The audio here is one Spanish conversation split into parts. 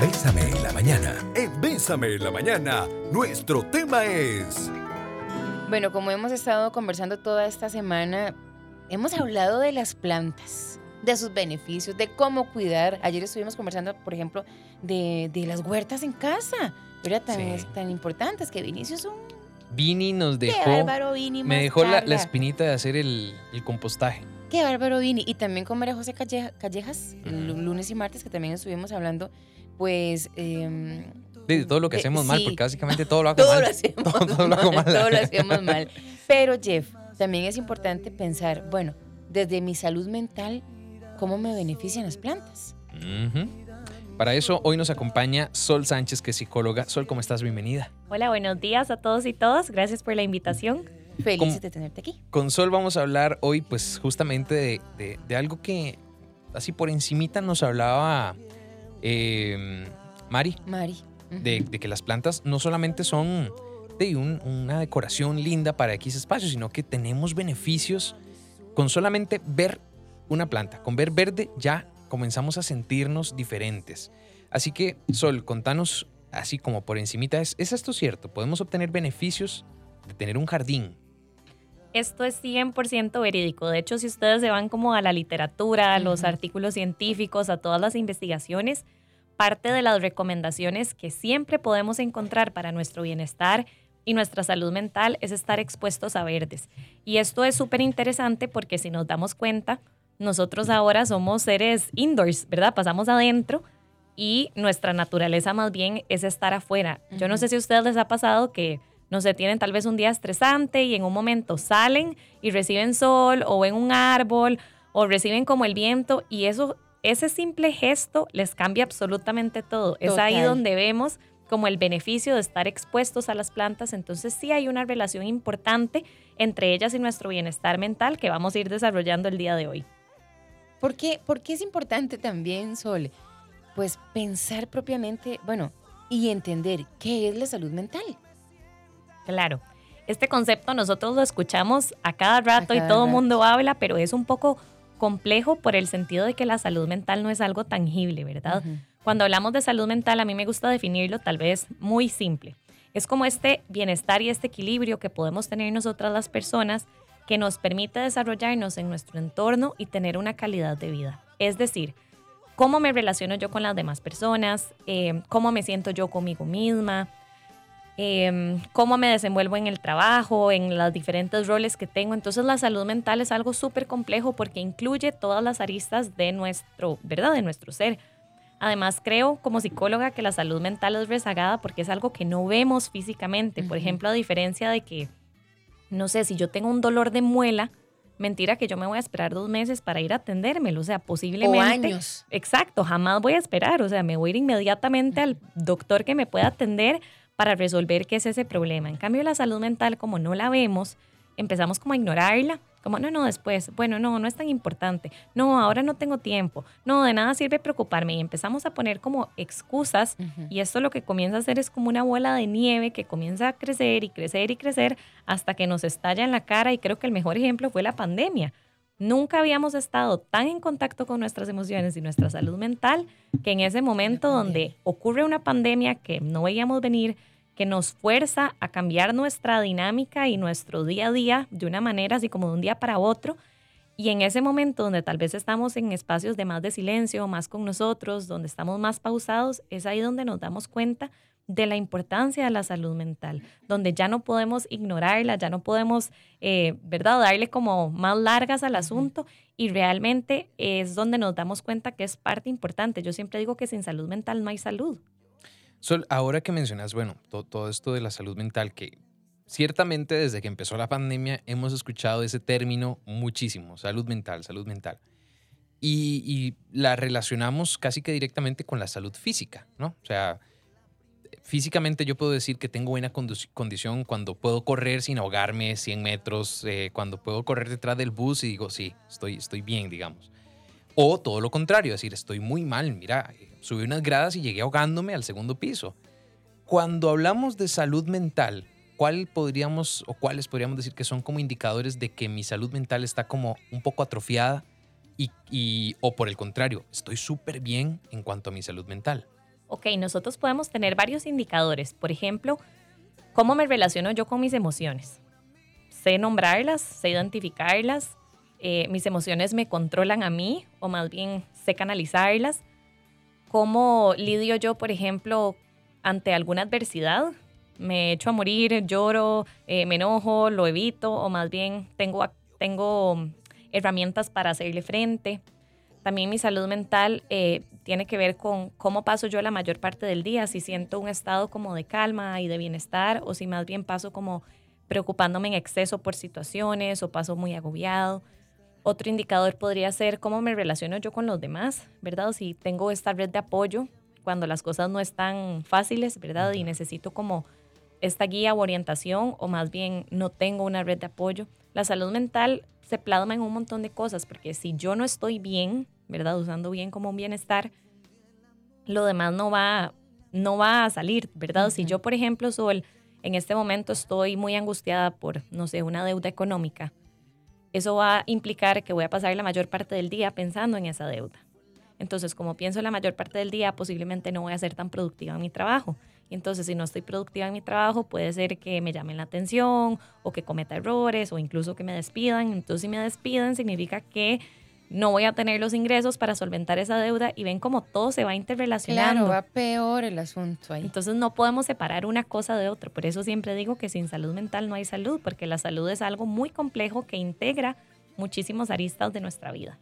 Bésame en la mañana. En Bésame en la mañana, nuestro tema es... Bueno, como hemos estado conversando toda esta semana, hemos hablado de las plantas, de sus beneficios, de cómo cuidar. Ayer estuvimos conversando, por ejemplo, de, de las huertas en casa. Era tan, Sí. tan importantes que Vinicius es un... Vini nos Qué dejó, bárbaro Vini. me dejó la, la espinita de hacer el, el compostaje. Qué bárbaro Vini. Y también con María José Calle- Callejas, el Ujú. lunes y martes, que también estuvimos hablando, pues... em, De todo lo que de- hacemos mal, sí. porque básicamente todo lo hago todo mal. lo hacemos Todo- todo lo mal, hago mal. todo lo hacemos mal. Pero Jeff, también es importante pensar, bueno, desde mi salud mental, ¿cómo me benefician las plantas? Para eso hoy nos acompaña Sol Sánchez, que es psicóloga. Sol, ¿cómo estás? Bienvenida. Hola, buenos días a todos y todas. Gracias por la invitación. ¿Cómo? de tenerte aquí. Con Sol vamos a hablar hoy, pues, justamente de, de- de algo que así por encimita nos hablaba eh, Mari, Mari. De, de que las plantas no solamente son de un- una decoración linda para X espacio, sino que tenemos beneficios con solamente ver una planta. Con ver verde ya comenzamos a sentirnos diferentes. Así que, Sol, contanos así como por encimita, ¿es, ¿es esto cierto? ¿Podemos obtener beneficios de tener un jardín? Esto es 100% verídico. De hecho, si ustedes se van como a la literatura, a los artículos científicos, a todas las investigaciones, parte de las recomendaciones que siempre podemos encontrar para nuestro bienestar y nuestra salud mental es estar expuestos a verdes. Y esto es súper interesante porque si nos damos cuenta, nosotros ahora somos seres indoors, ¿verdad? Pasamos adentro y nuestra naturaleza más bien es estar afuera. Yo no sé si a ustedes les ha pasado que, no sé, tienen tal vez un día estresante y en un momento salen y reciben sol o ven un árbol o reciben como el viento y eso, ese simple gesto les cambia absolutamente todo. Es ahí donde vemos como el beneficio de estar expuestos a las plantas. Entonces sí hay una relación importante entre ellas y nuestro bienestar mental que vamos a ir desarrollando el día de hoy. ¿Por qué, por qué es importante también, Sol? Pues pensar propiamente, bueno, y entender qué es la salud mental. Claro. Este concepto nosotros lo escuchamos a cada rato y cada todo el mundo habla, pero es un poco complejo por el sentido de que la salud mental no es algo tangible, ¿verdad? Cuando hablamos de salud mental, a mí me gusta definirlo tal vez muy simple. Es como este bienestar y este equilibrio que podemos tener nosotras las personas que nos permite desarrollarnos en nuestro entorno y tener una calidad de vida. Es decir, cómo me relaciono yo con las demás personas, Eh, cómo me siento yo conmigo misma, em, cómo me desenvuelvo en el trabajo, en los diferentes roles que tengo. Entonces la salud mental es algo súper complejo porque incluye todas las aristas de nuestro, ¿verdad? De nuestro ser. Además, creo como psicóloga que la salud mental es rezagada porque es algo que no vemos físicamente. Por ejemplo, a diferencia de que, no sé, si yo tengo un dolor de muela, mentira que yo me voy a esperar dos meses para ir a atendérmelo. O sea, O posiblemente... años. Exacto, jamás voy a esperar, o sea, me voy a ir inmediatamente al doctor que me pueda atender para resolver qué es ese problema. En cambio, la salud mental, como no la vemos, empezamos como a ignorarla, como no, no, después, bueno, no, no es tan importante, no, ahora no tengo tiempo, no, de nada sirve preocuparme y empezamos a poner como excusas y esto lo que comienza a hacer es como una bola de nieve que comienza a crecer y crecer y crecer hasta que nos estalla en la cara y creo que el mejor ejemplo fue la pandemia. Nunca habíamos estado tan en contacto con nuestras emociones y nuestra salud mental que en ese momento donde ocurre una pandemia que no veíamos venir, que nos fuerza a cambiar nuestra dinámica y nuestro día a día de una manera así como de un día para otro. Y en ese momento donde tal vez estamos en espacios de más de silencio, más con nosotros, donde estamos más pausados, es ahí donde nos damos cuenta de la importancia de la salud mental, donde ya no podemos ignorarla, ya no podemos, eh, ¿verdad?, darle como más largas al asunto y realmente es donde nos damos cuenta que es parte importante. Yo siempre digo que sin salud mental no hay salud. Sol, ahora que mencionas, bueno, to- todo esto de la salud mental, que ciertamente desde que empezó la pandemia hemos escuchado ese término muchísimo, salud mental, salud mental. Y, y la relacionamos casi que directamente con la salud física, ¿no? O sea, físicamente yo puedo decir que tengo buena condición cuando puedo correr sin ahogarme 100 metros, eh, cuando puedo correr detrás del bus y digo, sí, estoy, estoy bien, digamos. O todo lo contrario, decir, estoy muy mal, mira, eh, subí unas gradas y llegué ahogándome al segundo piso. Cuando hablamos de salud mental, ¿cuál podríamos o cuáles podríamos decir que son como indicadores de que mi salud mental está como un poco atrofiada y, y- o por el contrario, estoy súper bien en cuanto a mi salud mental? Ok, nosotros podemos tener varios indicadores. Por ejemplo, ¿cómo me relaciono yo con mis emociones? Sé nombrarlas, sé identificarlas, eh, mis emociones me controlan a mí o más bien sé canalizarlas. ¿Cómo lidio yo, por ejemplo, ante alguna adversidad? Me echo a morir, lloro, eh, me enojo, lo evito o más bien tengo, tengo herramientas para hacerle frente. También mi salud mental eh, tiene que ver con cómo paso yo la mayor parte del día, si siento un estado como de calma y de bienestar o si más bien paso como preocupándome en exceso por situaciones o paso muy agobiado. Otro indicador podría ser cómo me relaciono yo con los demás, ¿verdad? Si tengo esta red de apoyo cuando las cosas no están fáciles, ¿verdad? Y necesito como esta guía o orientación o más bien no tengo una red de apoyo. La salud mental se plasma en un montón de cosas porque si yo no estoy bien, ¿verdad? Usando bien como un bienestar, lo demás no va, no va a salir, ¿verdad? Si yo, por ejemplo, soy, en este momento estoy muy angustiada por, no sé, una deuda económica, eso va a implicar que voy a pasar la mayor parte del día pensando en esa deuda. Entonces, como pienso la mayor parte del día, posiblemente no voy a ser tan productiva en mi trabajo. Entonces, si no estoy productiva en mi trabajo, puede ser que me llamen la atención o que cometa errores o incluso que me despidan. Entonces, si me despidan, significa que no voy a tener los ingresos para solventar esa deuda y ven cómo todo se va interrelacionando. Claro, va peor el asunto ahí. Entonces no podemos separar una cosa de otra. Por eso siempre digo que sin salud mental no hay salud, porque la salud es algo muy complejo que integra muchísimos aristas de nuestra vida.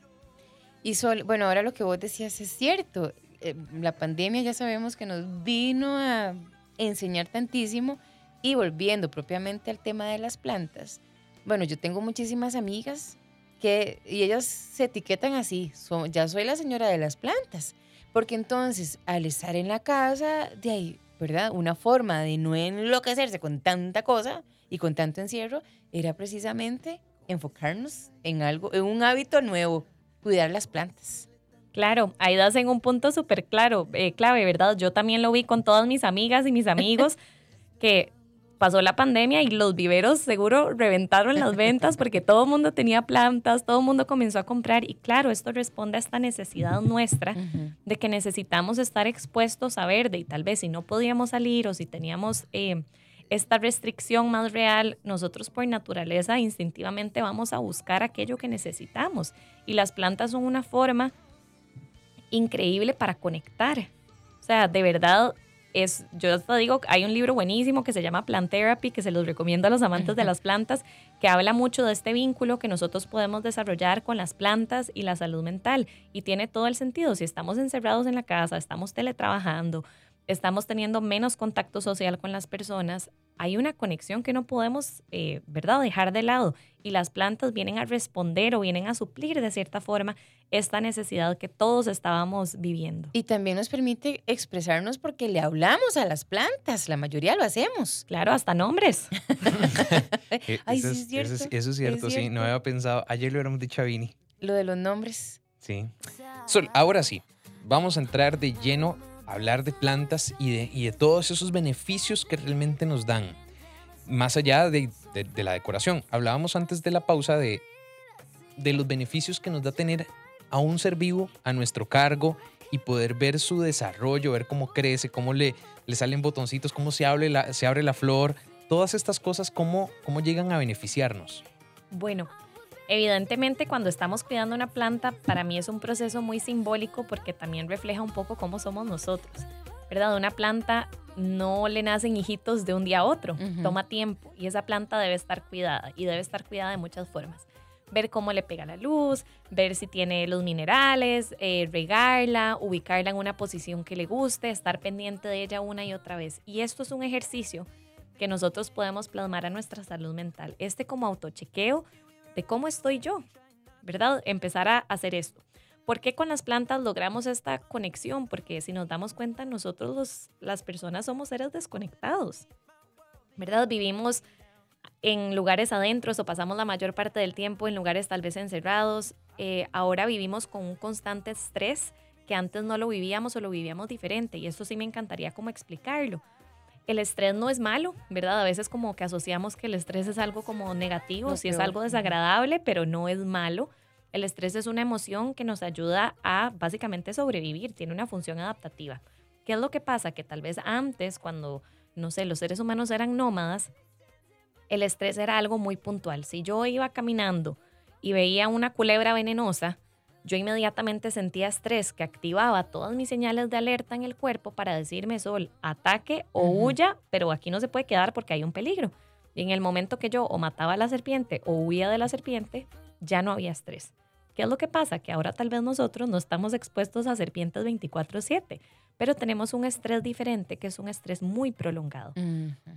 Y Sol, bueno, ahora lo que vos decías es cierto. Eh, la pandemia ya sabemos que nos vino a enseñar tantísimo y volviendo propiamente al tema de las plantas. Bueno, yo tengo muchísimas amigas que, y ellas se etiquetan así, ya soy la señora de las plantas, porque entonces al estar en la casa, de ahí, ¿verdad? Una forma de no enloquecerse con tanta cosa y con tanto encierro era precisamente enfocarnos en algo, en un hábito nuevo, cuidar las plantas. Claro, ahí das en un punto súper claro, eh, clave, ¿verdad? Yo también lo vi con todas mis amigas y mis amigos, que pasó la pandemia y los viveros seguro reventaron las ventas porque todo el mundo tenía plantas, todo el mundo comenzó a comprar y claro, esto responde a esta necesidad nuestra de que necesitamos estar expuestos a verde y tal vez si no podíamos salir o si teníamos eh, esta restricción más real, nosotros por naturaleza instintivamente vamos a buscar aquello que necesitamos y las plantas son una forma increíble para conectar. O sea, de verdad es, yo hasta digo, hay un libro buenísimo que se llama Plant Therapy, que se los recomiendo a los amantes de las plantas, que habla mucho de este vínculo que nosotros podemos desarrollar con las plantas y la salud mental. Y tiene todo el sentido. Si estamos encerrados en la casa, estamos teletrabajando, estamos teniendo menos contacto social con las personas, hay una conexión que no podemos, eh, ¿verdad?, dejar de lado. Y las plantas vienen a responder o vienen a suplir de cierta forma esta necesidad que todos estábamos viviendo. Y también nos permite expresarnos porque le hablamos a las plantas, la mayoría lo hacemos. Claro, hasta nombres. Ay, eso, sí es cierto. Eso es, cierto, sí, no había pensado. Ayer lo éramos dicho a Vini. Lo de los nombres. Sí. Sol, ahora sí, vamos a entrar de lleno hablar de plantas y de, todos esos beneficios que realmente nos dan, más allá de, la decoración. Hablábamos antes de la pausa de, los beneficios que nos da tener a un ser vivo a nuestro cargo y poder ver su desarrollo, ver cómo crece, cómo le, le salen botoncitos, cómo se abre la, se abre la flor, todas estas cosas, cómo, cómo llegan a beneficiarnos. Bueno, Evidentemente, cuando estamos cuidando una planta, para mí es un proceso muy simbólico porque también refleja un poco cómo somos nosotros. ¿Verdad? Una planta no le nacen hijitos de un día a otro, toma tiempo y esa planta debe estar cuidada y debe estar cuidada de muchas formas. Ver cómo le pega la luz, ver si tiene los minerales, eh, regarla, ubicarla en una posición que le guste, estar pendiente de ella una y otra vez. Y esto es un ejercicio que nosotros podemos plasmar a nuestra salud mental. Este como autochequeo de cómo estoy yo, ¿verdad? Empezar a hacer esto. ¿Por qué con las plantas logramos esta conexión? Porque si nos damos cuenta, nosotros las personas somos seres desconectados, ¿verdad? Vivimos en lugares adentro o pasamos la mayor parte del tiempo en lugares tal vez encerrados. Eh, ahora vivimos con un constante estrés que antes no lo vivíamos o lo vivíamos diferente y esto sí me encantaría como explicarlo el estrés no es malo, ¿verdad? A veces como que asociamos que el estrés es algo como negativo, si es algo desagradable, pero no es malo. El estrés es una emoción que nos ayuda a básicamente sobrevivir, tiene una función adaptativa. ¿Qué es lo que pasa? Que tal vez antes, cuando, no sé, los seres humanos eran nómadas, el estrés era algo muy puntual. Si yo iba caminando y veía una culebra venenosa, yo inmediatamente sentía estrés que activaba todas mis señales de alerta en el cuerpo para decirme, Sol, ataque o huya, pero aquí no se puede quedar porque hay un peligro. Y en el momento que yo o mataba a la serpiente o huía de la serpiente, ya no había estrés. ¿Qué es lo que pasa? Que ahora tal vez nosotros no estamos expuestos a serpientes 24/7, pero tenemos un estrés diferente, que es un estrés muy prolongado.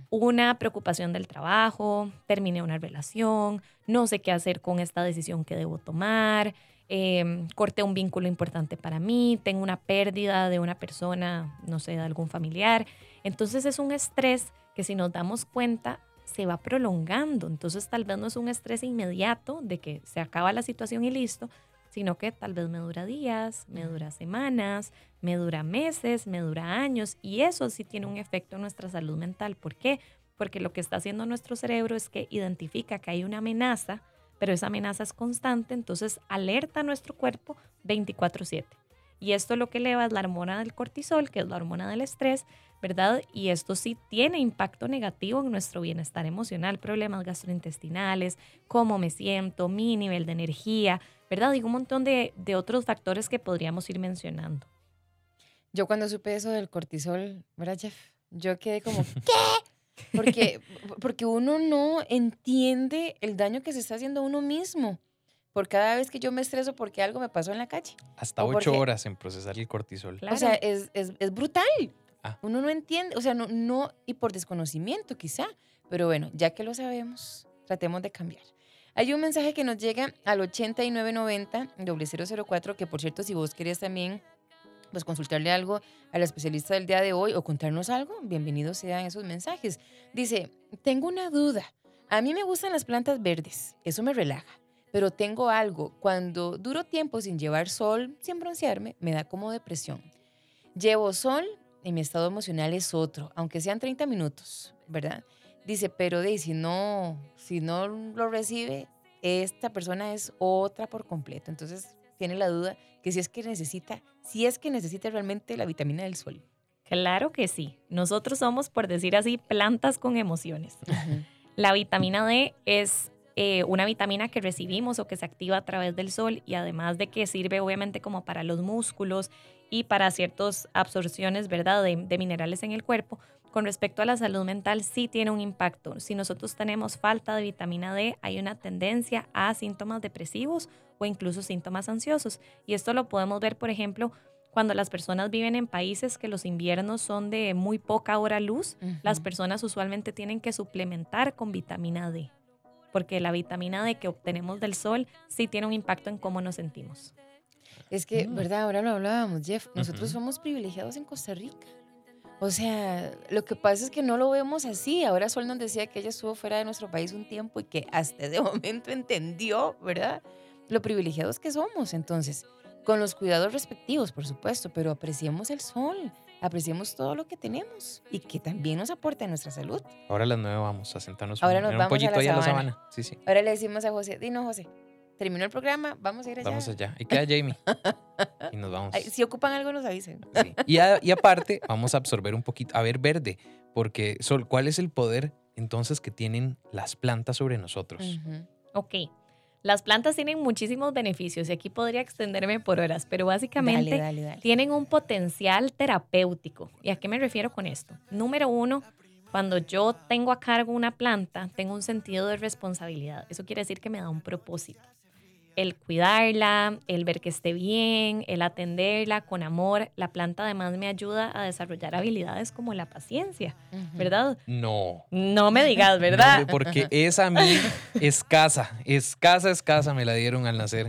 Una preocupación del trabajo, terminé una relación, no sé qué hacer con esta decisión que debo tomar, eh, corté un vínculo importante para mí, tengo una pérdida de una persona, no sé, de algún familiar. Entonces es un estrés que si nos damos cuenta se va prolongando. Entonces tal vez no es un estrés inmediato de que se acaba la situación y listo, sino que tal vez me dura días, me dura semanas, me dura meses, me dura años y eso sí tiene un efecto en nuestra salud mental. ¿Por qué? Porque lo que está haciendo nuestro cerebro es que identifica que hay una amenaza pero esa amenaza es constante, entonces alerta a nuestro cuerpo 24/7. Y esto lo que eleva es la hormona del cortisol, que es la hormona del estrés, ¿verdad? Y esto sí tiene impacto negativo en nuestro bienestar emocional, problemas gastrointestinales, cómo me siento, mi nivel de energía, ¿verdad? Y un montón de, de otros factores que podríamos ir mencionando. Yo cuando supe eso del cortisol, ¿verdad, Jeff? Yo quedé como, ¿qué? Porque, porque uno no entiende el daño que se está haciendo a uno mismo por cada vez que yo me estreso porque algo me pasó en la calle. Hasta ocho horas en procesar el cortisol. O sea, es, es, es brutal. Ah. Uno no entiende, o sea, no, no, y por desconocimiento quizá, pero bueno, ya que lo sabemos, tratemos de cambiar. Hay un mensaje que nos llega al 8990 004, que por cierto, si vos querés también pues consultarle algo a la especialista del día de hoy o contarnos algo, bienvenidos sean esos mensajes. Dice, tengo una duda. A mí me gustan las plantas verdes, eso me relaja, pero tengo algo. Cuando duro tiempo sin llevar sol, sin broncearme, me da como depresión. Llevo sol y mi estado emocional es otro, aunque sean 30 minutos, ¿verdad? Dice, pero de, si no, si no lo recibe, esta persona es otra por completo. Entonces tiene la duda que si es que necesita si es que necesita realmente la vitamina del sol. Claro que sí. Nosotros somos, por decir así, plantas con emociones. La vitamina D es eh, una vitamina que recibimos o que se activa a través del sol y además de que sirve obviamente como para los músculos y para ciertas absorciones, ¿verdad?, de, de minerales en el cuerpo. Con respecto a la salud mental, sí tiene un impacto. Si nosotros tenemos falta de vitamina D, hay una tendencia a síntomas depresivos o incluso síntomas ansiosos. Y esto lo podemos ver, por ejemplo, cuando las personas viven en países que los inviernos son de muy poca hora luz, las personas usualmente tienen que suplementar con vitamina D, porque la vitamina D que obtenemos del sol sí tiene un impacto en cómo nos sentimos. Es que, mm. ¿verdad? Ahora lo hablábamos, Jeff, nosotros somos privilegiados en Costa Rica. O sea, lo que pasa es que no lo vemos así. Ahora Sol nos decía que ella estuvo fuera de nuestro país un tiempo y que hasta ese momento entendió, ¿verdad? Lo privilegiados que somos. Entonces, con los cuidados respectivos, por supuesto, pero apreciemos el sol, apreciemos todo lo que tenemos y que también nos aporta a nuestra salud. Ahora a las nueve vamos a sentarnos Ahora nos un vamos pollito a la ahí a la sabana. sabana. Sí, sí. Ahora le decimos a José, dino José, terminó el programa, vamos a ir allá. Vamos allá. Y queda Jamie. y nos vamos. Ay, si ocupan algo, nos avisen. Sí. Y, a- y aparte, vamos a absorber un poquito, a ver verde, porque Sol, ¿cuál es el poder entonces que tienen las plantas sobre nosotros? Ujú. Ok. Las plantas tienen muchísimos beneficios y aquí podría extenderme por horas, pero básicamente Dale, dale, dale. tienen un potencial terapéutico. ¿Y a qué me refiero con esto? Número uno, cuando yo tengo a cargo una planta, tengo un sentido de responsabilidad. Eso quiere decir que me da un propósito. El cuidarla, el ver que esté bien, el atenderla con amor. La planta además me ayuda a desarrollar habilidades como la paciencia. ¿verdad? No. No me digas, No, ¿verdad? porque esa a mí, escasa, escasa, escasa me la dieron al nacer.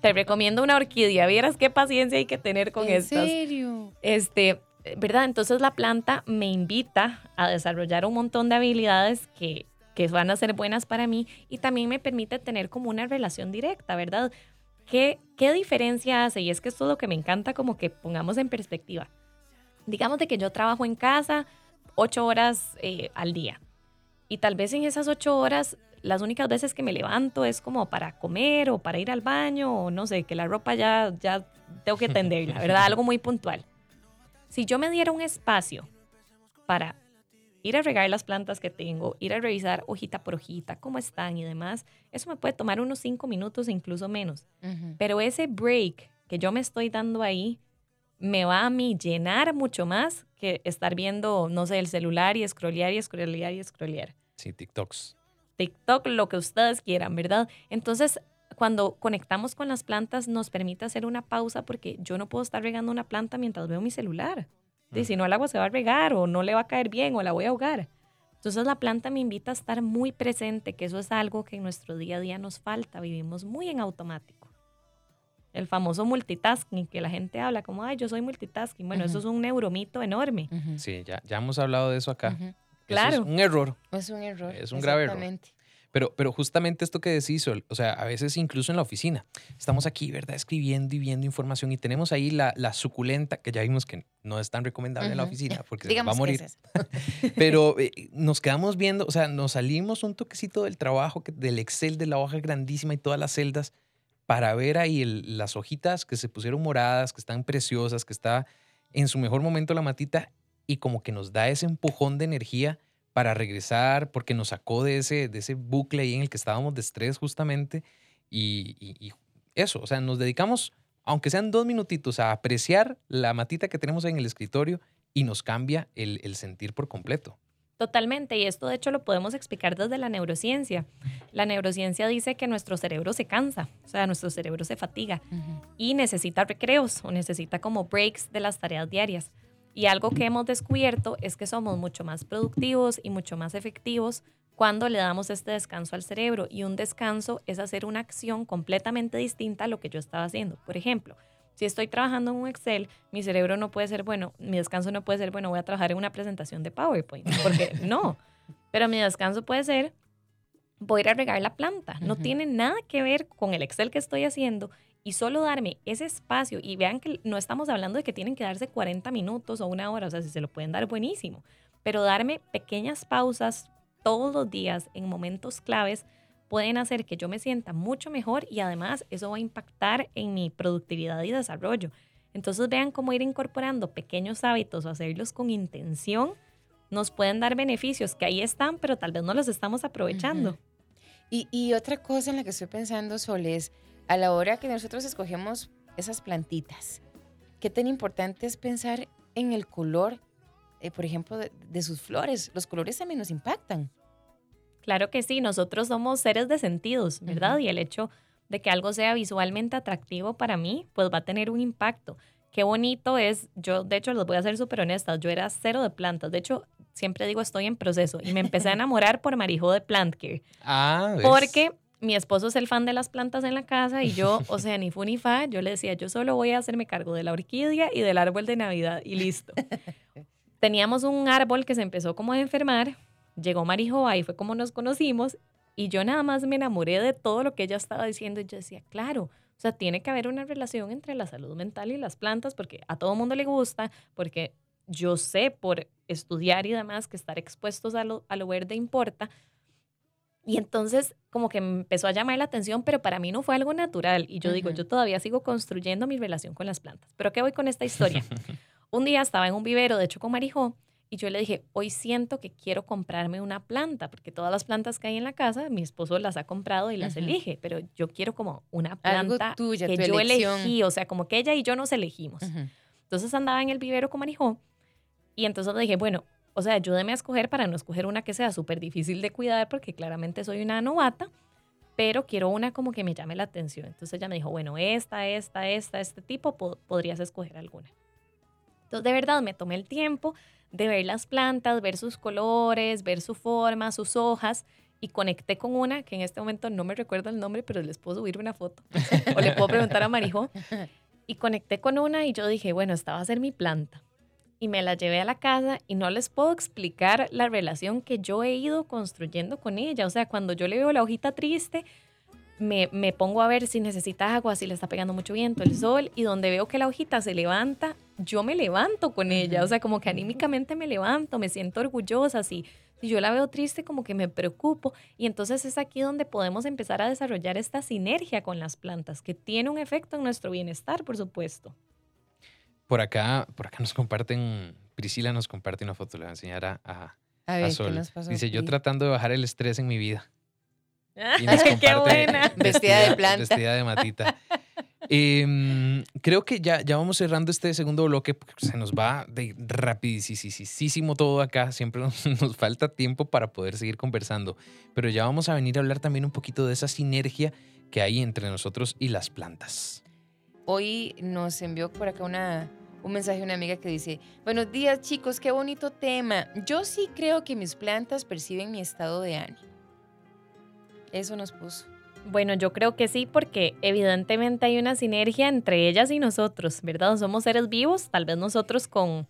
Te recomiendo una orquídea. Vieras qué paciencia hay que tener con ¿En estas. serio? Este, ¿verdad? Entonces la planta me invita a desarrollar un montón de habilidades que, que van a ser buenas para mí y también me permite tener como una relación directa, ¿verdad? ¿Qué, ¿Qué diferencia hace? Y es que esto es lo que me encanta como que pongamos en perspectiva. Digamos de que yo trabajo en casa ocho horas eh, al día y tal vez en esas ocho horas las únicas veces que me levanto es como para comer o para ir al baño o no sé, que la ropa ya, ya tengo que tenderla, ¿verdad? Algo muy puntual. Si yo me diera un espacio para ir a regar las plantas que tengo, ir a revisar hojita por hojita, cómo están y demás, eso me puede tomar unos cinco minutos e incluso menos. Pero ese break que yo me estoy dando ahí me va a mí llenar mucho más que estar viendo, no sé, el celular y scrollear y scrollear y scrollear. Sí, TikToks. TikTok, lo que ustedes quieran, ¿verdad? Entonces, cuando conectamos con las plantas, nos permite hacer una pausa porque yo no puedo estar regando una planta mientras veo mi celular. Y si no, el agua se va a regar o no le va a caer bien o la voy a ahogar. Entonces, la planta me invita a estar muy presente, que eso es algo que en nuestro día a día nos falta. Vivimos muy en automático. El famoso multitasking, que la gente habla como, ay, yo soy multitasking. Bueno, eso es un neuromito enorme. Sí, ya, ya hemos hablado de eso acá. Claro. es un error. Es un error. Es un grave error. exactamente. Pero, pero justamente esto que decís, o sea, a veces incluso en la oficina, estamos aquí, ¿verdad? Escribiendo y viendo información y tenemos ahí la, la suculenta, que ya vimos que no es tan recomendable en la oficina porque se va a morir. es. Pero eh, nos quedamos viendo, o sea, nos salimos un toquecito del trabajo, del Excel, de la hoja grandísima y todas las celdas, para ver ahí el- las hojitas que se pusieron moradas, que están preciosas, que está en su mejor momento la matita y como que nos da ese empujón de energía para regresar, porque nos sacó de ese, de ese bucle ahí en el que estábamos de estrés justamente y, y- y eso, o sea, nos dedicamos, aunque sean dos minutitos, a apreciar la matita que tenemos ahí en el escritorio y nos cambia el, el sentir por completo. Totalmente, y esto de hecho lo podemos explicar desde la neurociencia. La neurociencia dice que nuestro cerebro se cansa, o sea, nuestro cerebro se fatiga y necesita recreos o necesita como breaks de las tareas diarias. Y algo que hemos descubierto es que somos mucho más productivos y mucho más efectivos cuando le damos este descanso al cerebro. Y un descanso es hacer una acción completamente distinta a lo que yo estaba haciendo. Por ejemplo, si estoy trabajando en un Excel, mi cerebro no puede ser, bueno, mi descanso no puede ser, bueno, voy a trabajar en una presentación de PowerPoint, porque no. Pero mi descanso puede ser, voy a ir a regar la planta. No tiene nada que ver con el Excel que estoy haciendo y solo darme ese espacio. Y vean que no estamos hablando de que tienen que darse 40 minutos o una hora, o sea, si se lo pueden dar, buenísimo. Pero darme pequeñas pausas todos los días en momentos claves pueden hacer que yo me sienta mucho mejor y además eso va a impactar en mi productividad y desarrollo. Entonces vean cómo ir incorporando pequeños hábitos o hacerlos con intención nos pueden dar beneficios que ahí están, pero tal vez no los estamos aprovechando. Y, y otra cosa en la que estoy pensando, Sol, es a la hora que nosotros escogemos esas plantitas, qué tan importante es pensar en el color, eh, por ejemplo, de, de sus flores. Los colores también nos impactan. Claro que sí, nosotros somos seres de sentidos, ¿verdad? Y el hecho de que algo sea visualmente atractivo para mí, pues va a tener un impacto. Qué bonito es, yo de hecho les voy a ser súper honestas, yo era cero de plantas, de hecho siempre digo estoy en proceso y me empecé a enamorar por Marijo de Plant Care, Ah, ¿ves? porque mi esposo es el fan de las plantas en la casa y yo, o sea, ni fu ni fa, yo le decía, yo solo voy a hacerme cargo de la orquídea y del árbol de Navidad y listo. Teníamos un árbol que se empezó como a enfermar, llegó Marijo, ahí fue como nos conocimos y yo nada más me enamoré de todo lo que ella estaba diciendo y yo decía, claro, o sea, tiene que haber una relación entre la salud mental y las plantas porque a todo mundo le gusta, porque yo sé por estudiar y demás que estar expuestos a lo, a lo verde importa. Y entonces como que me empezó a llamar la atención, pero para mí no fue algo natural. Y yo digo, yo todavía sigo construyendo mi relación con las plantas. Pero ¿qué voy con esta historia? un día estaba en un vivero, de hecho con Marijó, y yo le dije, hoy siento que quiero comprarme una planta, porque todas las plantas que hay en la casa, mi esposo las ha comprado y las elige, pero yo quiero como una planta tuya, que yo elección. elegí, o sea, como que ella y yo nos elegimos. Entonces andaba en el vivero con Marijó y entonces le dije, bueno, o sea, ayúdeme a escoger para no escoger una que sea súper difícil de cuidar porque claramente soy una novata, pero quiero una como que me llame la atención. Entonces ella me dijo, bueno, esta, esta, esta, este tipo, po- podrías escoger alguna. Entonces de verdad me tomé el tiempo de ver las plantas, ver sus colores, ver su forma, sus hojas y conecté con una que en este momento no me recuerdo el nombre, pero les puedo subir una foto o le puedo preguntar a Marijó. Y conecté con una y yo dije, bueno, esta va a ser mi planta. Y me la llevé a la casa y no les puedo explicar la relación que yo he ido construyendo con ella. O sea, cuando yo le veo la hojita triste, me, me pongo a ver si necesita agua, si le está pegando mucho viento, el sol, y donde veo que la hojita se levanta, yo me levanto con ella. O sea, como que anímicamente me levanto, me siento orgullosa. Si, si yo la veo triste, como que me preocupo. Y entonces es aquí donde podemos empezar a desarrollar esta sinergia con las plantas, que tiene un efecto en nuestro bienestar, por supuesto. Por acá, por acá nos comparten, Priscila nos comparte una foto, le voy a enseñar a, a- A a ver, ¿qué Sol. nos pasó Dice, yo tratando de bajar el estrés en mi vida. Y Ay, nos ¡Qué buena! Vestida de planta. Vestida de matita. Em, creo que ya, ya vamos cerrando este segundo bloque porque se nos va de rapidísimo todo acá. Siempre nos, nos falta tiempo para poder seguir conversando. Pero ya vamos a venir a hablar también un poquito de esa sinergia que hay entre nosotros y las plantas. Hoy nos envió por acá una, un mensaje de una amiga que dice, buenos días chicos, qué bonito tema. Yo sí creo que mis plantas perciben mi estado de ánimo. Eso nos puso. Bueno, yo creo que sí, porque evidentemente hay una sinergia entre ellas y nosotros, ¿verdad? Somos seres vivos, tal vez nosotros con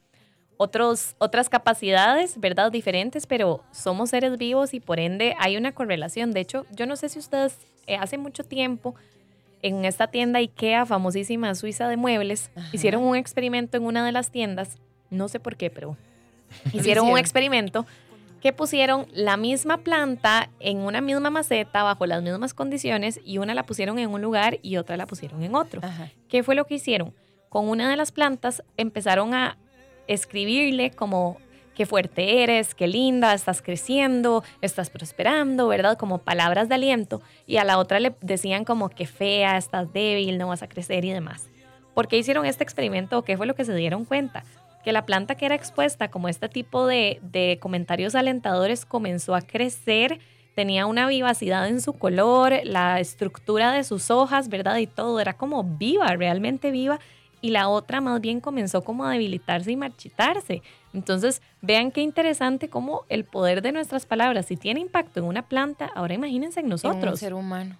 otros, otras capacidades, ¿verdad? Diferentes, pero somos seres vivos y por ende hay una correlación. De hecho, yo no sé si ustedes eh, hace mucho tiempo en esta tienda IKEA, famosísima Suiza de muebles, Ajá. hicieron un experimento en una de las tiendas, no sé por qué, pero hicieron un experimento que pusieron la misma planta en una misma maceta bajo las mismas condiciones y una la pusieron en un lugar y otra la pusieron en otro. Ajá. ¿Qué fue lo que hicieron? Con una de las plantas empezaron a escribirle como qué fuerte eres, qué linda, estás creciendo, estás prosperando, ¿verdad? Como palabras de aliento. Y a la otra le decían como que fea, estás débil, no vas a crecer y demás. ¿Por qué hicieron este experimento o qué fue lo que se dieron cuenta? Que la planta que era expuesta como este tipo de, de comentarios alentadores comenzó a crecer, tenía una vivacidad en su color, la estructura de sus hojas, ¿verdad? Y todo era como viva, realmente viva. Y la otra más bien comenzó como a debilitarse y marchitarse. Entonces, vean qué interesante cómo el poder de nuestras palabras, si tiene impacto en una planta, ahora imagínense en En un nosotros. ser humano.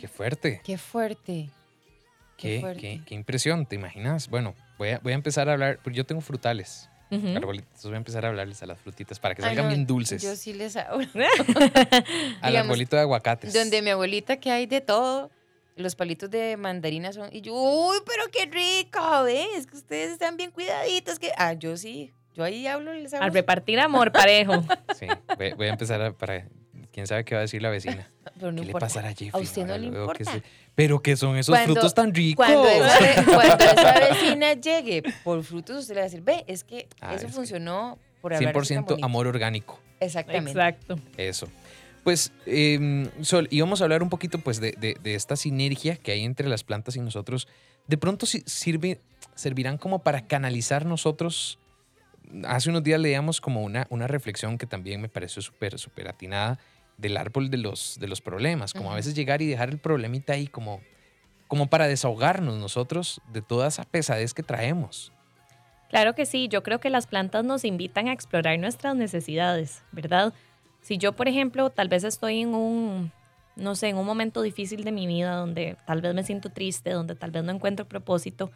Qué fuerte. Qué fuerte. Qué Qué, fuerte. qué- qué impresión, ¿te imaginas? Bueno, voy a, voy a empezar a hablar, porque yo tengo frutales, arbolitos, voy a empezar a hablarles a las frutitas para que Ay, salgan no, bien dulces. Yo sí les hablo. Al digamos, arbolito de aguacates. Donde mi abuelita que hay de todo, los palitos de mandarina son, y yo, uy, pero qué rico, ¿ves? Que ustedes están bien cuidaditos, que, ah, yo sí, yo ahí hablo, les hablo. Al repartir amor parejo. Sí, voy, voy a empezar a, para, quién sabe qué va a decir la vecina. pero no ¿Qué le importa. pasará a Jeffrey? A usted no le que importa. se- Pero que son esos Cuando- frutos tan ricos. Cuando esa, cuando esa vecina llegue por frutos, usted le va a decir, ve, es que Ah, eso es que funcionó por tan 100% bonito". amor orgánico. Exactamente. Exacto. Eso. Pues, em, Sol, íbamos a hablar un poquito pues, de, de- de esta sinergia que hay entre las plantas y nosotros. De pronto si- sirve, servirán como para canalizar nosotros. Hace unos días leíamos como una, una reflexión que también me pareció súper, súper atinada del árbol de los, de los problemas. Como a veces llegar y dejar el problemita ahí como, como para desahogarnos nosotros de toda esa pesadez que traemos. Claro que sí, yo creo que las plantas nos invitan a explorar nuestras necesidades, ¿verdad? Si yo, por ejemplo, tal vez estoy en un, no sé, en un momento difícil de mi vida donde tal vez me siento triste, donde tal vez no encuentro propósito,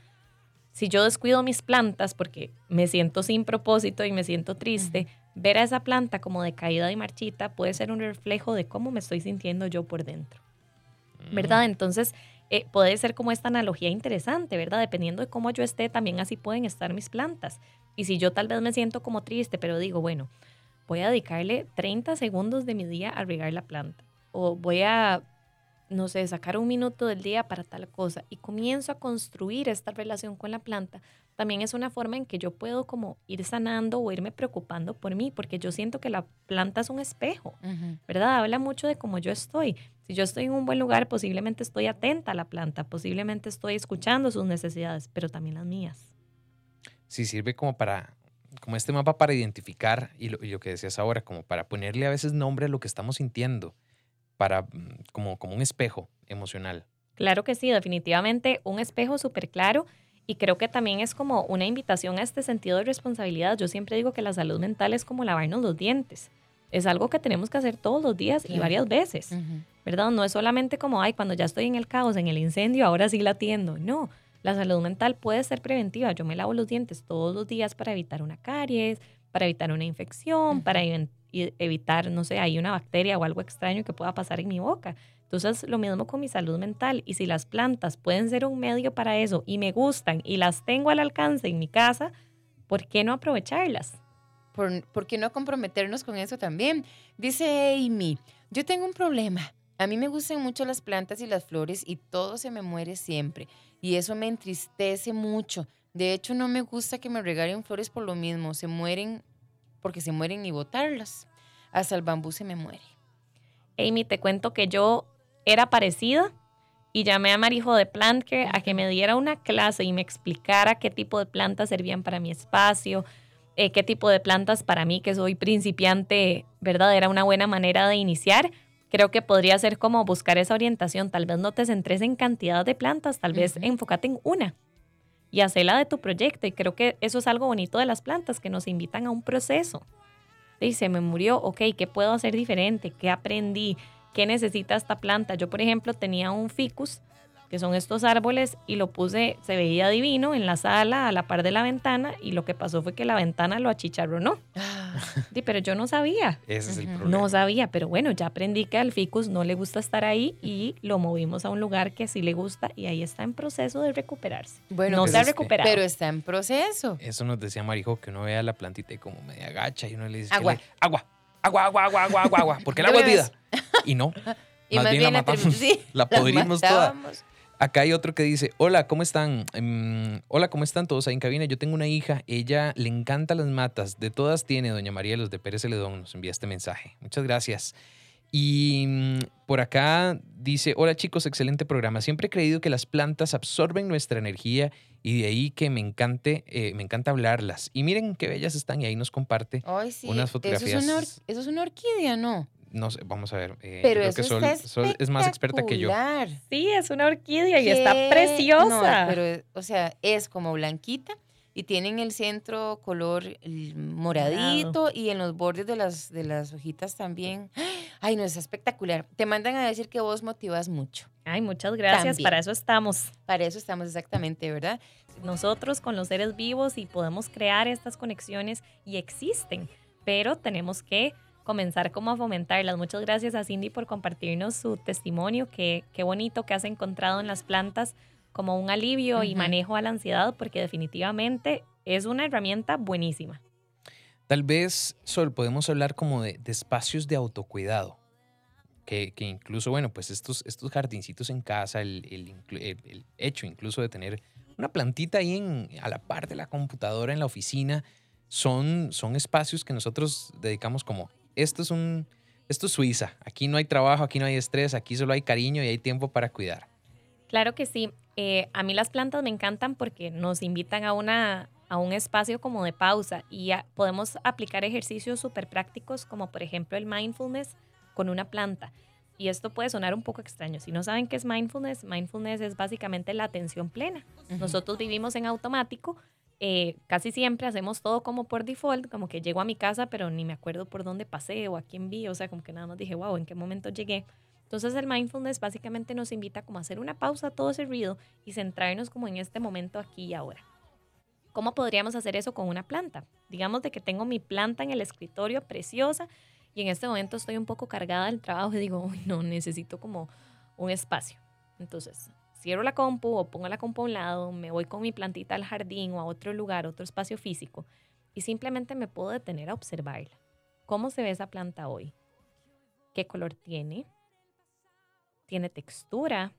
si yo descuido mis plantas porque me siento sin propósito y me siento triste, ver a esa planta como decaída y marchita puede ser un reflejo de cómo me estoy sintiendo yo por dentro. ¿verdad? Entonces, eh, puede ser como esta analogía interesante, ¿verdad? Dependiendo de cómo yo esté, también así pueden estar mis plantas. Y si yo tal vez me siento como triste, pero digo, bueno, voy a dedicarle 30 segundos de mi día a regar la planta. O voy a, no sé, sacar un minuto del día para tal cosa. Y comienzo a construir esta relación con la planta. También es una forma en que yo puedo como ir sanando o irme preocupando por mí, porque yo siento que la planta es un espejo. ¿verdad? Habla mucho de cómo yo estoy. Si yo estoy en un buen lugar, posiblemente estoy atenta a la planta, posiblemente estoy escuchando sus necesidades, pero también las mías. sí sirve como para, como este mapa para identificar, y lo, y lo que decías ahora, como para ponerle a veces nombre a lo que estamos sintiendo, para, mm, como, como un espejo emocional. Claro que sí, definitivamente un espejo súper claro y creo que también es como una invitación a este sentido de responsabilidad. Yo siempre digo que la salud mental es como lavarnos los dientes. Es algo que tenemos que hacer todos los días y varias veces. ¿verdad? No es solamente como, ay, cuando ya estoy en el caos, en el incendio, ahora sí la atiendo. No, la salud mental puede ser preventiva. Yo me lavo los dientes todos los días para evitar una caries, para evitar una infección, para evitar, no sé, hay una bacteria o algo extraño que pueda pasar en mi boca. Entonces, lo mismo con mi salud mental. Y si las plantas pueden ser un medio para eso y me gustan y las tengo al alcance en mi casa, ¿por qué no aprovecharlas? ¿Por, por qué no comprometernos con eso también? Dice Amy, yo tengo un problema. A mí me gustan mucho las plantas y las flores y todo se me muere siempre. Y eso me entristece mucho. De hecho, no me gusta que me regalen flores por lo mismo. Se mueren porque se mueren y botarlas. Hasta el bambú se me muere. Amy, te cuento que yo era parecida y llamé a Marijo de Plantcare a que me diera una clase y me explicara qué tipo de plantas servían para mi espacio, eh, qué tipo de plantas para mí, que soy principiante, ¿verdad? Era una buena manera de iniciar. Creo que podría ser como buscar esa orientación. Tal vez no te centres en cantidad de plantas, tal vez enfócate en una y hacerla de tu proyecto. Y creo que eso es algo bonito de las plantas, que nos invitan a un proceso. Dice, me murió, ok, ¿qué puedo hacer diferente? ¿Qué aprendí? ¿Qué necesita esta planta? Yo, por ejemplo, tenía un ficus que son estos árboles, y lo puse, se veía divino en la sala a la par de la ventana, y lo que pasó fue que la ventana lo achicharronó. Ah, Sí, pero yo no sabía. Ese es el problema. No sabía, pero bueno, ya aprendí que al ficus no le gusta estar ahí y lo movimos a un lugar que sí le gusta y ahí está en proceso de recuperarse. Bueno, no pues se ha recuperado. pero está en proceso. Eso nos decía Marijo, que uno vea la plantita y como media agacha y uno le dice... Agua. le- agua. Agua, agua, agua, agua, agua, agua. Porque el agua es vida. Y no. Y más más bien bien la matamos. sí, La la podrimos toda. Acá hay otro que dice, hola, ¿cómo están? Em, hola, ¿cómo están todos ahí en cabina? Yo tengo una hija, ella le encanta las matas, de todas tiene doña María Los de Pérez Celedón, nos envía este mensaje. Muchas gracias. Y mm, por acá dice, hola chicos, excelente programa. Siempre he creído que las plantas absorben nuestra energía y de ahí que me encante, eh, me encanta hablarlas. Y miren qué bellas están y ahí nos comparte. Ay, sí. Unas Eso es, una, or- fotografías. eso es una orquídea, ¿no? No sé, vamos a ver. eh, Pero creo eso que Sol, está Sol es más experta que yo. Sí, es una orquídea y está preciosa. No, pero, o sea, es como blanquita y tiene en el centro color moradito y en los bordes de las, de las hojitas también. Ay, no, es espectacular. Te mandan a decir que vos motivas mucho. Ay, muchas gracias, También. para eso estamos. Para eso estamos exactamente, ¿verdad? Nosotros con los seres vivos y podemos crear estas conexiones y existen, pero tenemos que comenzar como a fomentarlas. Muchas gracias a Cindy por compartirnos su testimonio, que qué bonito que has encontrado en las plantas como un alivio y manejo a la ansiedad, porque definitivamente es una herramienta buenísima. Tal vez, Sol, podemos hablar como de, de espacios de autocuidado. Que, que incluso, bueno, pues estos, estos jardincitos en casa, el, el inclu- el- el hecho incluso de tener una plantita ahí en, a la par de la computadora en la oficina, son, son espacios que nosotros dedicamos como, esto es un, esto es Suiza, aquí no hay trabajo, aquí no hay estrés, aquí solo hay cariño y hay tiempo para cuidar. Claro que sí. Eh, a mí las plantas me encantan porque nos invitan a, una, a un espacio como de pausa y a- podemos aplicar ejercicios súper prácticos como por ejemplo el mindfulness con una planta. Y esto puede sonar un poco extraño. Si no saben qué es mindfulness, mindfulness es básicamente la atención plena. Nosotros vivimos en automático. Eh, casi siempre hacemos todo como por default, como que llego a mi casa, pero ni me acuerdo por dónde pasé o a quién vi, o sea, como que nada más dije, wow, ¿en qué momento llegué? Entonces el mindfulness básicamente nos invita como a hacer una pausa a todo ese ruido y centrarnos como en este momento aquí y ahora. ¿Cómo podríamos hacer eso con una planta? Digamos de que tengo mi planta en el escritorio preciosa y en este momento estoy un poco cargada del trabajo y digo, "Uy, no, necesito como un espacio. Entonces, cierro la compu o pongo la compu a un lado, me voy con mi plantita al jardín o a otro lugar, otro espacio físico y simplemente me puedo detener a observarla. ¿Cómo se ve esa planta hoy? ¿Qué color tiene? ¿Tiene textura?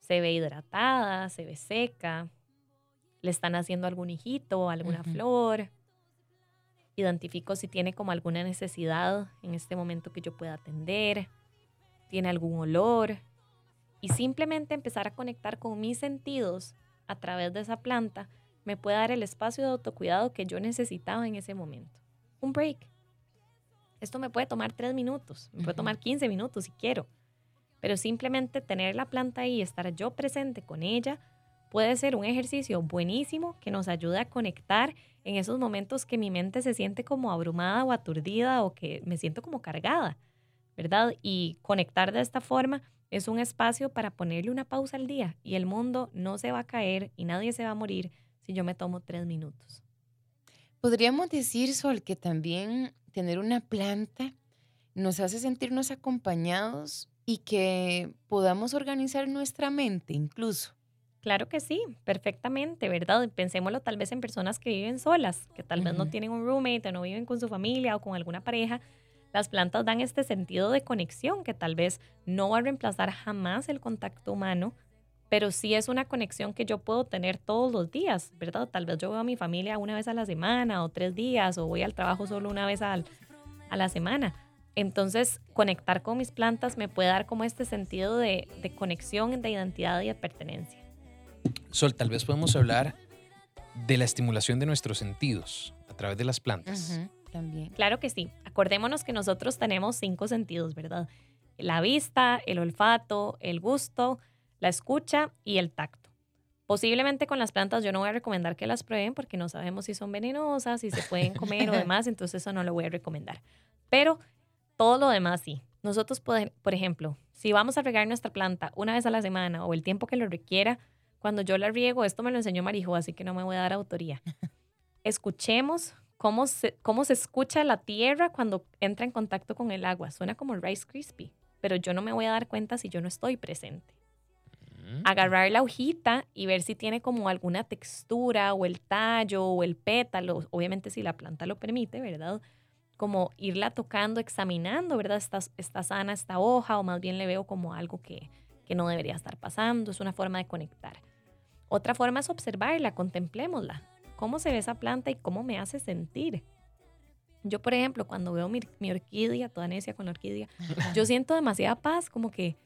¿Se ve hidratada? ¿Se ve seca? ¿Le están haciendo algún hijito, alguna flor? Identifico si tiene como alguna necesidad en este momento que yo pueda atender. ¿Tiene algún olor? Y simplemente empezar a conectar con mis sentidos a través de esa planta me puede dar el espacio de autocuidado que yo necesitaba en ese momento. Un break. Esto me puede tomar tres minutos, me puede tomar 15 minutos si quiero, pero simplemente tener la planta ahí y estar yo presente con ella puede ser un ejercicio buenísimo que nos ayude a conectar en esos momentos que mi mente se siente como abrumada o aturdida o que me siento como cargada, ¿verdad? Y conectar de esta forma es un espacio para ponerle una pausa al día y el mundo no se va a caer y nadie se va a morir si yo me tomo tres minutos. Podríamos decir, Sol, que también tener una planta nos hace sentirnos acompañados y que podamos organizar nuestra mente incluso. Claro que sí, perfectamente, ¿verdad? Pensémoslo tal vez en personas que viven solas, que tal vez no tienen un roommate o no viven con su familia o con alguna pareja. Las plantas dan este sentido de conexión que tal vez no va a reemplazar jamás el contacto humano, pero sí es una conexión que yo puedo tener todos los días, ¿verdad? Tal vez yo veo a mi familia una vez a la semana o tres días o voy al trabajo solo una vez al, a la semana. Entonces, conectar con mis plantas me puede dar como este sentido de, de conexión, de identidad y de pertenencia. Sol, tal vez podemos hablar de la estimulación de nuestros sentidos a través de las plantas. Ujú, también. Claro que sí. Acordémonos que nosotros tenemos cinco sentidos, ¿verdad? La vista, el olfato, el gusto, la escucha y el tacto. Posiblemente con las plantas yo no voy a recomendar que las prueben porque no sabemos si son venenosas, si se pueden comer o demás, entonces eso no lo voy a recomendar. Pero todo lo demás sí. Nosotros, pode- por ejemplo, si vamos a regar nuestra planta una vez a la semana o el tiempo que lo requiera, cuando yo la riego, esto me lo enseñó Marijo, así que no me voy a dar autoría. Escuchemos cómo se, cómo se escucha la tierra cuando entra en contacto con el agua. Suena como Rice Krispie, pero yo no me voy a dar cuenta si yo no estoy presente. Mm. Agarrar la hojita y ver si tiene como alguna textura o el tallo o el pétalo, obviamente si la planta lo permite, ¿verdad? Como irla tocando, examinando, ¿verdad? Está, está sana esta hoja o más bien le veo como algo que, que no debería estar pasando. Es una forma de conectar. Otra forma es observarla, contemplémosla. ¿Cómo se ve esa planta y cómo me hace sentir? Yo, por ejemplo, cuando veo mi, mi orquídea, toda necia con la orquídea, yo siento demasiada paz, como que,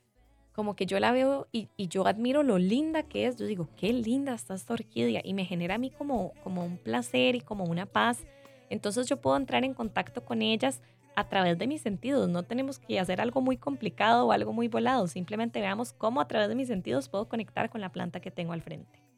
como que yo la veo y, y yo admiro lo linda que es. Yo digo, qué linda está esta orquídea y me genera a mí como, como un placer y como una paz. Entonces yo puedo entrar en contacto con ellas a través de mis sentidos. No tenemos que hacer algo muy complicado o algo muy volado. Simplemente veamos cómo a través de mis sentidos puedo conectar con la planta que tengo al frente.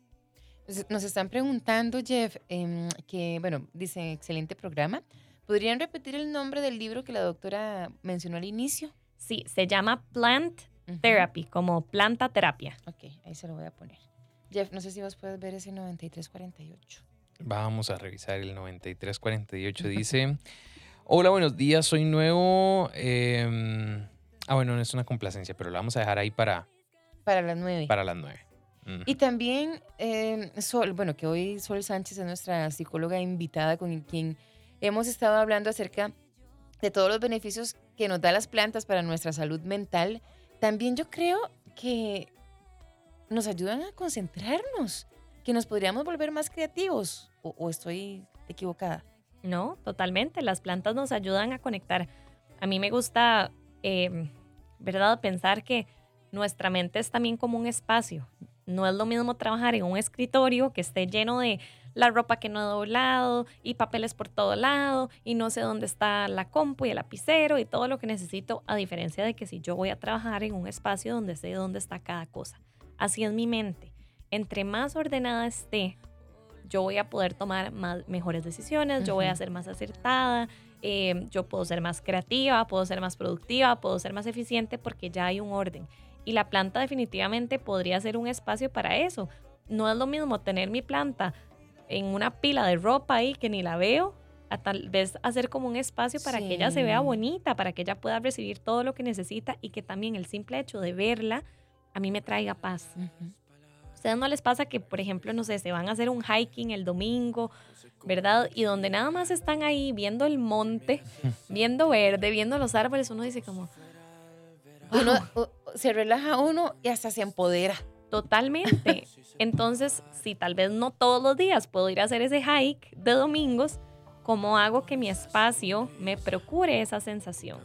Nos- Nos están preguntando, Jeff, em, que, bueno, dice, excelente programa. ¿Podrían repetir el nombre del libro que la doctora mencionó al inicio? Sí, se llama Plant. Therapy, como planta terapia. Ok, ahí se lo voy a poner. Jeff, no sé si vos puedes ver ese 9348. Vamos a revisar el 9348. Dice: Hola, buenos días, soy nuevo. em, ah, bueno, no es una complacencia, pero lo vamos a dejar ahí para, Para las 9. para las 9. Y también em, Sol, bueno, que hoy Sol Sánchez es nuestra psicóloga invitada con quien hemos estado hablando acerca de todos los beneficios que nos da las plantas para nuestra salud mental. También yo creo que nos ayudan a concentrarnos, que nos podríamos volver más creativos. ¿O, o estoy equivocada? No, totalmente. Las plantas nos ayudan a conectar. A mí me gusta, eh, ¿verdad? Pensar que nuestra mente es también como un espacio. No es lo mismo trabajar en un escritorio que esté lleno de la ropa que no he doblado y papeles por todo lado y no sé dónde está la compu y el lapicero y todo lo que necesito, a diferencia de que si yo voy a trabajar en un espacio donde sé dónde está cada cosa. Así es mi mente. Entre más ordenada esté, yo voy a poder tomar más, mejores decisiones, yo voy a ser más acertada, eh, yo puedo ser más creativa, puedo ser más productiva, puedo ser más eficiente porque ya hay un orden. Y la planta definitivamente podría ser un espacio para eso. No es lo mismo tener mi planta en una pila de ropa ahí que ni la veo, a tal vez hacer como un espacio para que ella se vea bonita, para que ella pueda recibir todo lo que necesita y que también el simple hecho de verla a mí me traiga paz. Ujú. ¿Ustedes no les pasa que, por ejemplo, no sé, se van a hacer un hiking el domingo, ¿verdad? Y donde nada más están ahí viendo el monte, viendo verde, viendo los árboles, uno dice como, Uno o- se relaja uno y hasta se empodera. totalmente. Entonces, si tal vez no todos los días puedo ir a hacer ese hike de domingos, ¿cómo hago que mi espacio me procure esa sensación?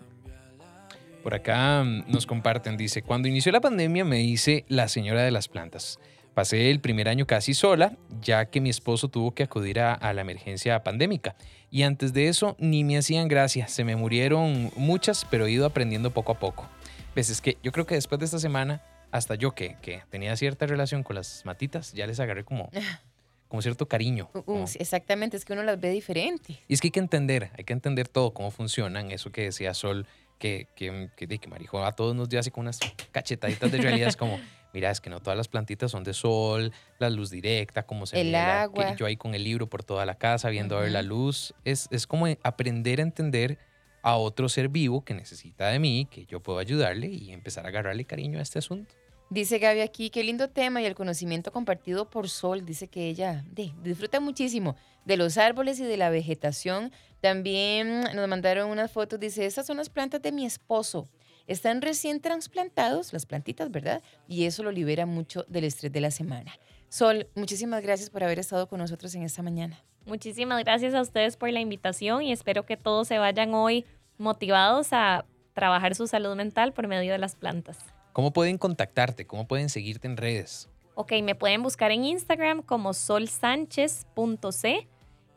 Por acá mm, nos comparten, dice, cuando inició la pandemia me hice la señora de las plantas. Pasé el primer año casi sola, ya que mi esposo tuvo que acudir a, a la emergencia pandémica. Y antes de eso ni me hacían gracia, se me murieron muchas, pero he ido aprendiendo poco a poco. Ves, es que yo creo que después de esta semana, hasta yo que, que tenía cierta relación con las matitas, ya les agarré como, como cierto cariño. U- u- como- exactamente, es que uno las ve diferente. y es que hay que entender, hay que entender todo, cómo funcionan, eso que decía Sol, que, que, que, que Marijo a todos nos dio así con unas cachetaditas de realidad, es como, mira, es que no todas las plantitas son de sol, la luz directa, como se El mira la- que agua. yo ahí con el libro por toda la casa, viendo a ver la luz, es, es como aprender a entender a otro ser vivo que necesita de mí, que yo puedo ayudarle y empezar a agarrarle cariño a este asunto. Dice Gaby aquí, qué lindo tema y el conocimiento compartido por Sol. Dice que ella disfruta muchísimo de los árboles y de la vegetación. También nos mandaron unas fotos. Dice, estas son las plantas de mi esposo. están recién trasplantados, las plantitas, ¿verdad? Y eso lo libera mucho del estrés de la semana. Sol, muchísimas gracias por haber estado con nosotros en esta mañana. Muchísimas gracias a ustedes por la invitación y espero que todos se vayan hoy motivados a trabajar su salud mental por medio de las plantas. ¿Cómo pueden contactarte? ¿Cómo pueden seguirte en redes? Ok, me pueden buscar en Instagram como solsanchez.c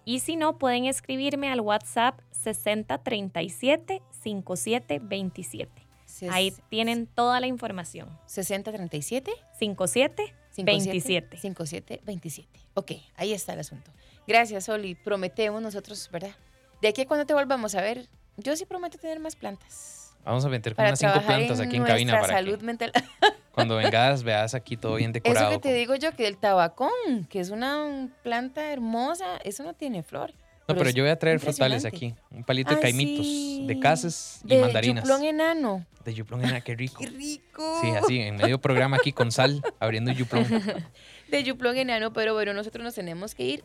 y si no, pueden escribirme al WhatsApp 6037 5727. Ahí tienen toda la información. 6037 57 27. 5727. Ok, ahí está el asunto. Gracias, Oli. Prometemos nosotros, ¿verdad? De aquí a cuando te volvamos a ver, yo sí prometo tener más plantas. Vamos a meter unas cinco plantas aquí en cabina para salud mental. cuando vengas veas aquí todo bien decorado. Eso que te digo yo, que el tabacón, que es una planta hermosa, eso no tiene flor. No, pero, yo voy a traer frutales aquí. Un palito de caimitos, de cases y mandarinas. De yuplón enano. De yuplón enano, qué rico. Qué rico. Sí, así, en medio programa aquí con sal, abriendo yuplón. De yuplón enano, pero bueno, nosotros nos tenemos que ir.